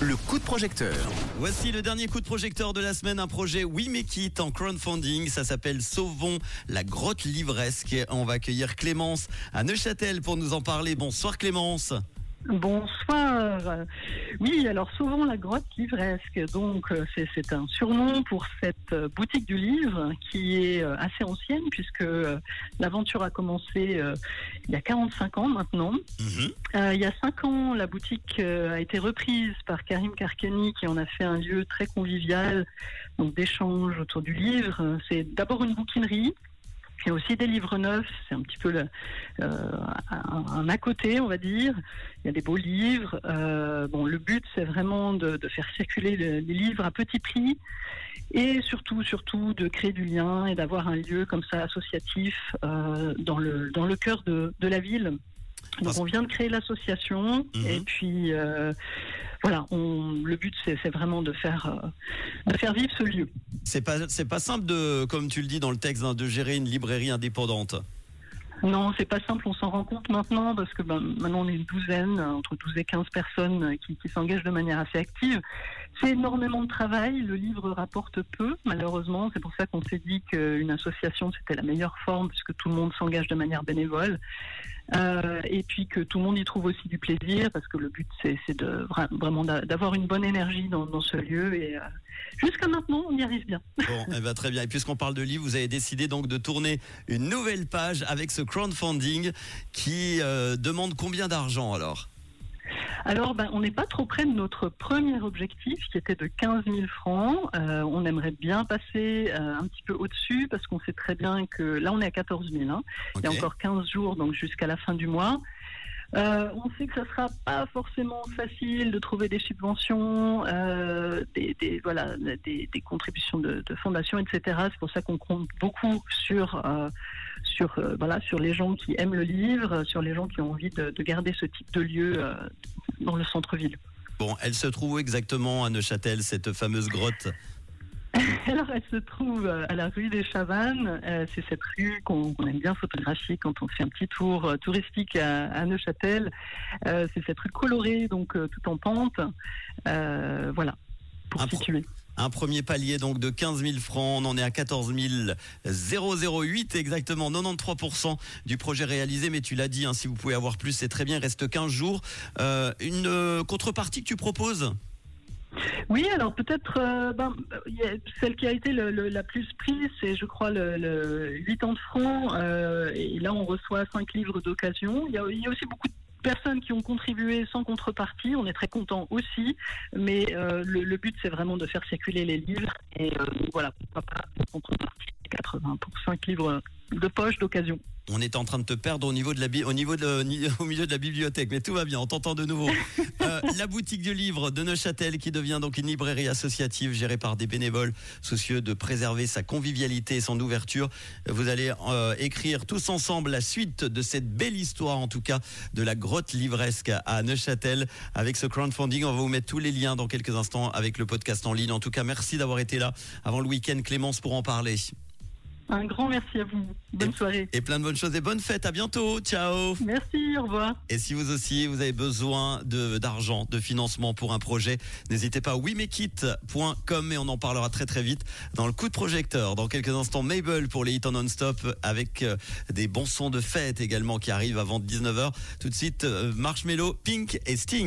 Le coup de projecteur. Voici le dernier coup de projecteur de la semaine, un projet We Make It en crowdfunding. Ça s'appelle Sauvons la grotte livresque. On va accueillir Clémence à Neuchâtel pour nous en parler. Bonsoir Clémence. Bonsoir. Oui, alors souvent la grotte livresque. Donc euh, c'est un surnom pour cette euh, boutique du livre qui est euh, assez ancienne puisque l'aventure a commencé il y a 45 ans maintenant. Mhm. Euh, il y a 5 ans, la boutique a été reprise par Karim Karkeni qui en a fait un lieu très convivial, donc d'échange autour du livre. C'est d'abord une bouquinerie. Il y a aussi des livres neufs, c'est un petit peu le, euh, un, un à côté, on va dire. Il y a des beaux livres. Euh, bon, le but, c'est vraiment de, de faire circuler le- les livres à petit prix et surtout, surtout, de créer du lien et d'avoir un lieu comme ça associatif euh, dans le dans le cœur de, de la ville. Donc, on vient de créer l'association Mhm. et puis euh, voilà, on, le but, c'est vraiment de faire euh, de faire vivre ce lieu. C'est pas, c'est pas simple de, comme tu le dis dans le texte, hein, de gérer une librairie indépendante. Non, c'est pas simple, on s'en rend compte maintenant parce que ben, maintenant on est une douzaine, entre 12 et 15 personnes euh, qui, qui s'engagent de manière assez active. C'est énormément de travail, le livre rapporte peu, malheureusement. C'est pour ça qu'on s'est dit qu'une association c'était la meilleure forme puisque tout le monde s'engage de manière bénévole. Euh, et puis que tout le monde y trouve aussi du plaisir parce que le but c'est de vra- vraiment d'a- d'avoir une bonne énergie dans, dans ce lieu et euh, jusqu'à maintenant on y arrive bien. Bon, eh ben, très bien. Et puisqu'on parle de livres, vous avez décidé donc de tourner une nouvelle page avec ce crowdfunding qui euh, demande combien d'argent alors? Alors, ben, on n'est pas trop près de notre premier objectif, qui était de 15 000 francs. Euh, on aimerait bien passer euh, un petit peu au-dessus, parce qu'on sait très bien que là, on est à 14 000. hein. Il y a encore 15 jours, donc jusqu'à la fin du mois. Euh, on sait que ça sera pas forcément facile de trouver des subventions, euh, des, voilà, des, contributions de, fondations, etc. C'est pour ça qu'on compte beaucoup sur, euh, sur, voilà, sur les gens qui aiment le livre, sur les gens qui ont envie de, de garder ce type de lieu dans le centre-ville. Bon, elle se trouve exactement à Neuchâtel, cette fameuse grotte Alors, elle se trouve euh, à la rue des Chavannes. Euh, c'est cette rue qu'on aime bien photographier quand on fait un petit tour euh, touristique à, Neuchâtel. C'est cette rue colorée, donc tout en pente. Euh, voilà, pour Un situer. Un premier palier donc de 15 000 francs, on en est à 14 008 exactement, 93% du projet réalisé, mais tu l'as dit, hein, si vous pouvez avoir plus, c'est très bien, il reste 15 jours. Euh, une contrepartie que tu proposes? Oui, alors peut-être euh, ben, a- celle qui a été le- la plus prise, c'est je crois le, le 8 ans de francs. euh, et là, on reçoit 5 livres d'occasion. Il y, a, aussi beaucoup de personnes qui ont contribué sans contrepartie. On est très content aussi. Mais euh, le, but, c'est vraiment de faire circuler les livres. Et euh, voilà, pourquoi pas contrepartie 80 pour 5 livres de poche d'occasion. On est en train de te perdre au niveau de la au niveau de au milieu de la bibliothèque, mais tout va bien, on t'entend de nouveau. Euh, la boutique du livre de Neuchâtel qui devient donc une librairie associative gérée par des bénévoles soucieux de préserver sa convivialité et son ouverture. Vous allez euh, écrire tous ensemble la suite de cette belle histoire, en tout cas, de la grotte livresque à Neuchâtel avec ce crowdfunding. On va vous mettre tous les liens dans quelques instants avec le podcast en ligne. En tout cas, merci d'avoir été là avant le week-end, Clémence, pour en parler. Un grand merci à vous. Bonne soirée. Et plein de bonnes choses et bonnes fêtes. À bientôt. Ciao. Merci, au revoir. Et si vous aussi, vous avez besoin d'argent, de financement pour un projet, n'hésitez pas à wemekit.com et on en parlera très très vite dans le coup de projecteur. Dans quelques instants, Mabel pour les hits en non-stop avec euh, des bons sons de fête également qui arrivent avant 19h. Tout de suite, euh, Marshmello, Pink et Sting.